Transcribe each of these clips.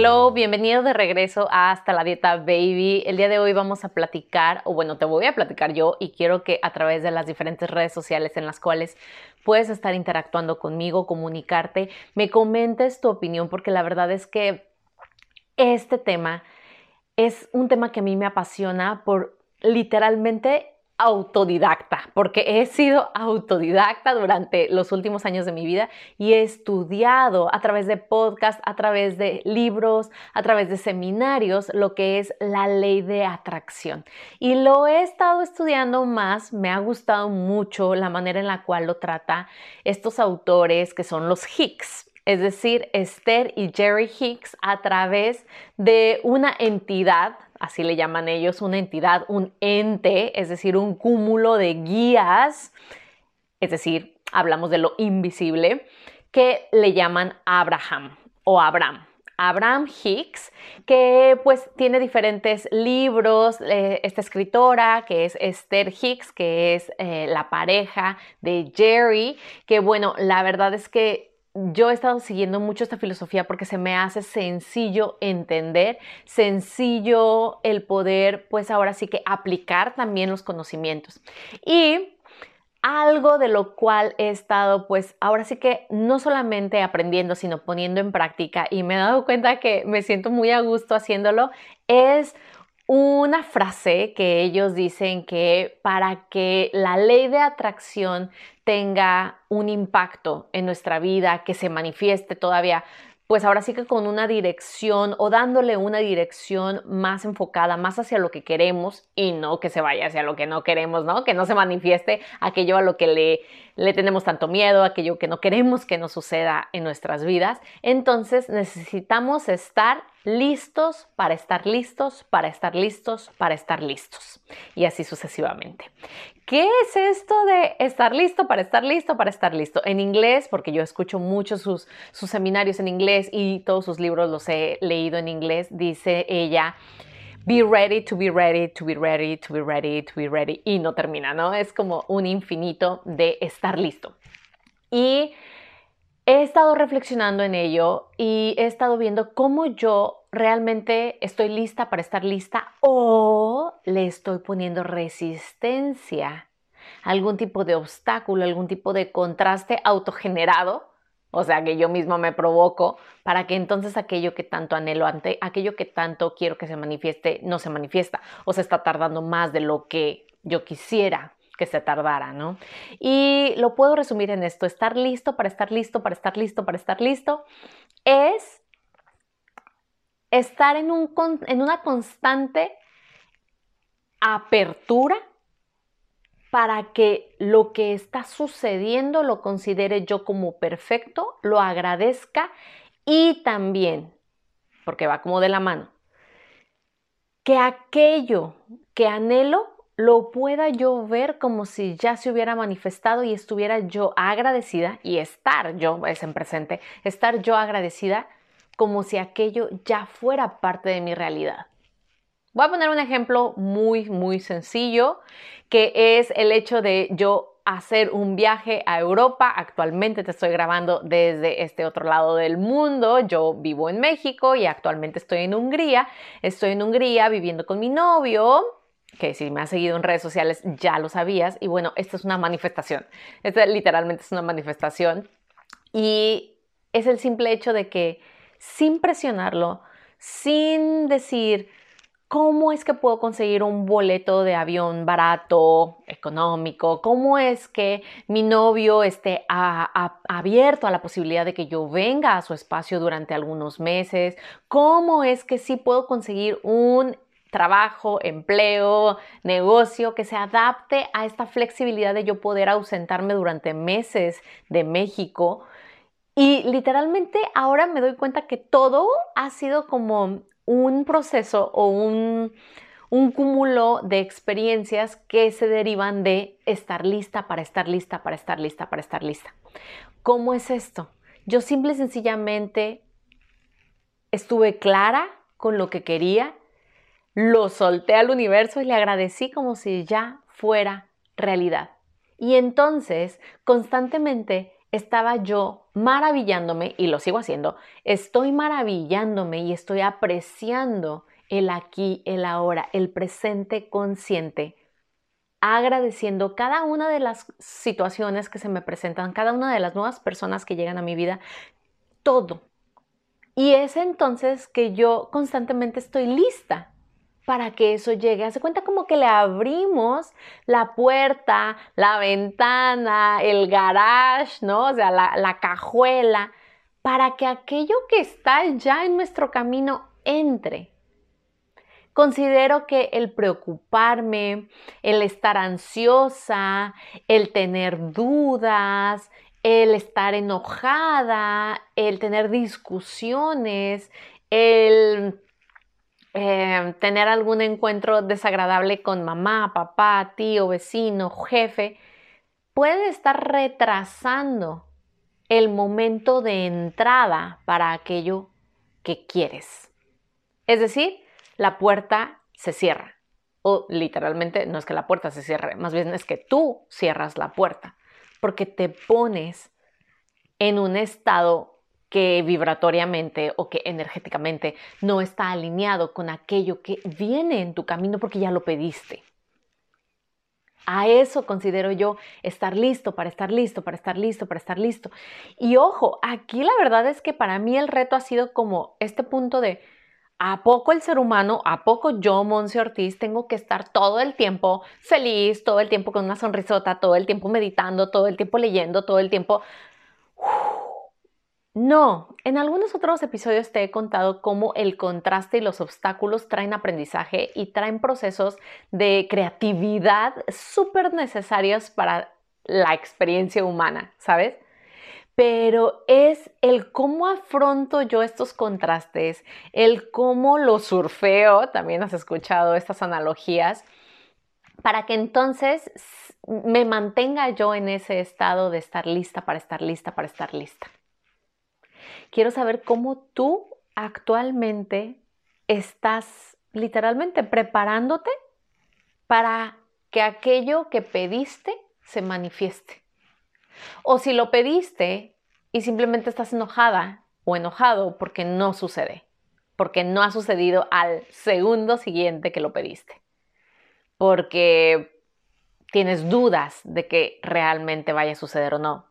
Hello, bienvenido de regreso a Hasta la Dieta Baby. El día de hoy vamos a platicar, o bueno, te voy a platicar yo y quiero que a través de las diferentes redes sociales en las cuales puedes estar interactuando conmigo, comunicarte, me comentes tu opinión porque la verdad es que este tema es un tema que a mí me apasiona por literalmente autodidacta, porque he sido autodidacta durante los últimos años de mi vida y he estudiado a través de podcasts, a través de libros, a través de seminarios, lo que es la ley de atracción. Y lo he estado estudiando más, me ha gustado mucho la manera en la cual lo trata estos autores que son los Hicks, es decir, Esther y Jerry Hicks a través de una entidad así le llaman ellos, una entidad, un ente, es decir, un cúmulo de guías, es decir, hablamos de lo invisible, que le llaman Abraham o Abraham. Abraham Hicks, que pues tiene diferentes libros, eh, esta escritora que es Esther Hicks, que es eh, la pareja de Jerry, que bueno, la verdad es que yo he estado siguiendo mucho esta filosofía porque se me hace sencillo entender, sencillo el poder, pues ahora sí que aplicar también los conocimientos. Y algo de lo cual he estado, pues ahora sí que no solamente aprendiendo, sino poniendo en práctica y me he dado cuenta que me siento muy a gusto haciéndolo, es una frase que ellos dicen que para que la ley de atracción tenga un impacto en nuestra vida, que se manifieste todavía, pues ahora sí que con una dirección o dándole una dirección más enfocada, más hacia lo que queremos y no que se vaya hacia lo que no queremos, ¿no? Que no se manifieste aquello a lo que le, le tenemos tanto miedo, aquello que no queremos que nos suceda en nuestras vidas. Entonces necesitamos estar listos para estar listos, para estar listos, para estar listos. Y así sucesivamente. ¿Qué es esto de estar listo para estar listo para estar listo? En inglés, porque yo escucho mucho sus, sus seminarios en inglés y todos sus libros los he leído en inglés, dice ella, be ready to be ready, to be ready, to be ready, to be ready. Y no termina, ¿no? Es como un infinito de estar listo. Y he estado reflexionando en ello y he estado viendo cómo yo realmente estoy lista para estar lista o le estoy poniendo resistencia, algún tipo de obstáculo, algún tipo de contraste autogenerado, o sea, que yo mismo me provoco para que entonces aquello que tanto anhelo ante, aquello que tanto quiero que se manifieste, no se manifiesta o se está tardando más de lo que yo quisiera que se tardara, ¿no? Y lo puedo resumir en esto, estar listo para estar listo, para estar listo, para estar listo, es estar en, un, en una constante apertura para que lo que está sucediendo lo considere yo como perfecto, lo agradezca y también, porque va como de la mano, que aquello que anhelo lo pueda yo ver como si ya se hubiera manifestado y estuviera yo agradecida y estar yo, es en presente, estar yo agradecida como si aquello ya fuera parte de mi realidad. Voy a poner un ejemplo muy, muy sencillo, que es el hecho de yo hacer un viaje a Europa. Actualmente te estoy grabando desde este otro lado del mundo. Yo vivo en México y actualmente estoy en Hungría. Estoy en Hungría viviendo con mi novio que si me has seguido en redes sociales ya lo sabías. Y bueno, esta es una manifestación. Esta literalmente es una manifestación. Y es el simple hecho de que sin presionarlo, sin decir, ¿cómo es que puedo conseguir un boleto de avión barato, económico? ¿Cómo es que mi novio esté abierto a la posibilidad de que yo venga a su espacio durante algunos meses? ¿Cómo es que sí puedo conseguir un trabajo, empleo, negocio que se adapte a esta flexibilidad de yo poder ausentarme durante meses de México Y literalmente ahora me doy cuenta que todo ha sido como un proceso o un, un cúmulo de experiencias que se derivan de estar lista para estar lista, para estar lista, para estar lista. ¿Cómo es esto? Yo simple y sencillamente estuve clara con lo que quería, lo solté al universo y le agradecí como si ya fuera realidad. Y entonces, constantemente estaba yo maravillándome, y lo sigo haciendo, estoy maravillándome y estoy apreciando el aquí, el ahora, el presente consciente, agradeciendo cada una de las situaciones que se me presentan, cada una de las nuevas personas que llegan a mi vida, todo. Y es entonces que yo constantemente estoy lista para que eso llegue. Hace cuenta como que le abrimos la puerta, la ventana, el garage, ¿no? O sea, la, la cajuela, para que aquello que está ya en nuestro camino entre. Considero que el preocuparme, el estar ansiosa, el tener dudas, el estar enojada, el tener discusiones, el eh, tener algún encuentro desagradable con mamá, papá, tío, vecino, jefe, puede estar retrasando el momento de entrada para aquello que quieres. Es decir, la puerta se cierra. O literalmente no es que la puerta se cierre, más bien es que tú cierras la puerta, porque te pones en un estado que vibratoriamente o que energéticamente no está alineado con aquello que viene en tu camino porque ya lo pediste. A eso considero yo estar listo, para estar listo, para estar listo, para estar listo. Y ojo, aquí la verdad es que para mí el reto ha sido como este punto de, ¿A poco el ser humano, a poco yo, Monse Ortiz, tengo que estar todo el tiempo feliz, todo el tiempo con una sonrisota, todo el tiempo meditando, todo el tiempo leyendo, todo el tiempo... No, en algunos otros episodios te he contado cómo el contraste y los obstáculos traen aprendizaje y traen procesos de creatividad súper necesarios para la experiencia humana, ¿sabes? pero es el cómo afronto yo estos contrastes, el cómo lo surfeo, también has escuchado estas analogías, para que entonces me mantenga yo en ese estado de estar lista para estar lista para estar lista. Quiero saber cómo tú actualmente estás literalmente preparándote para que aquello que pediste se manifieste. O si lo pediste y simplemente estás enojada o enojado porque no sucede, porque no ha sucedido al segundo siguiente que lo pediste, porque tienes dudas de que realmente vaya a suceder o no,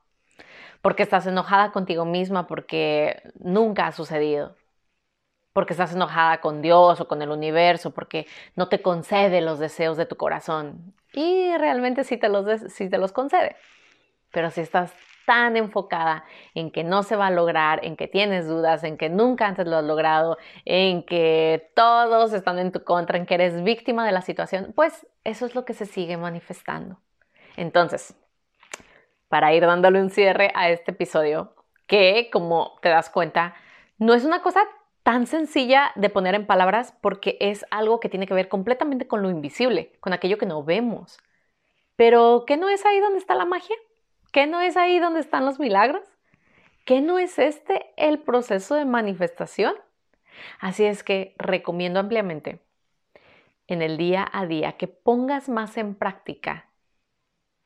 porque estás enojada contigo misma porque nunca ha sucedido, porque estás enojada con Dios o con el universo, porque no te concede los deseos de tu corazón y realmente sí te los, sí te los concede. Pero si estás tan enfocada en que no se va a lograr, en que tienes dudas, en que nunca antes lo has logrado, en que todos están en tu contra, en que eres víctima de la situación, pues eso es lo que se sigue manifestando. Entonces, para ir dándole un cierre a este episodio, que como te das cuenta, no es una cosa tan sencilla de poner en palabras porque es algo que tiene que ver completamente con lo invisible, con aquello que no vemos. Pero ¿qué no es ahí donde está la magia? ¿Qué no es ahí donde están los milagros? ¿Qué no es este el proceso de manifestación? Así es que recomiendo ampliamente en el día a día que pongas más en práctica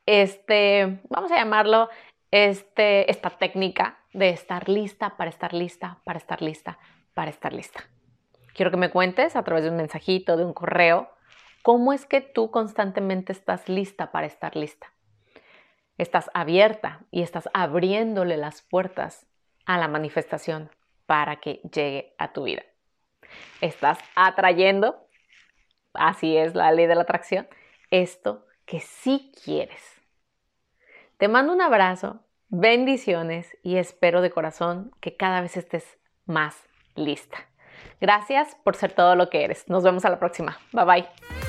este, vamos a llamarlo, este, esta técnica de estar lista para estar lista, para estar lista, para estar lista. Quiero que me cuentes a través de un mensajito, de un correo, cómo es que tú constantemente estás lista para estar lista. Estás abierta y estás abriéndole las puertas a la manifestación para que llegue a tu vida. Estás atrayendo, así es la ley de la atracción, esto que sí quieres. Te mando un abrazo, bendiciones y espero de corazón que cada vez estés más lista. Gracias por ser todo lo que eres. Nos vemos a la próxima. Bye bye.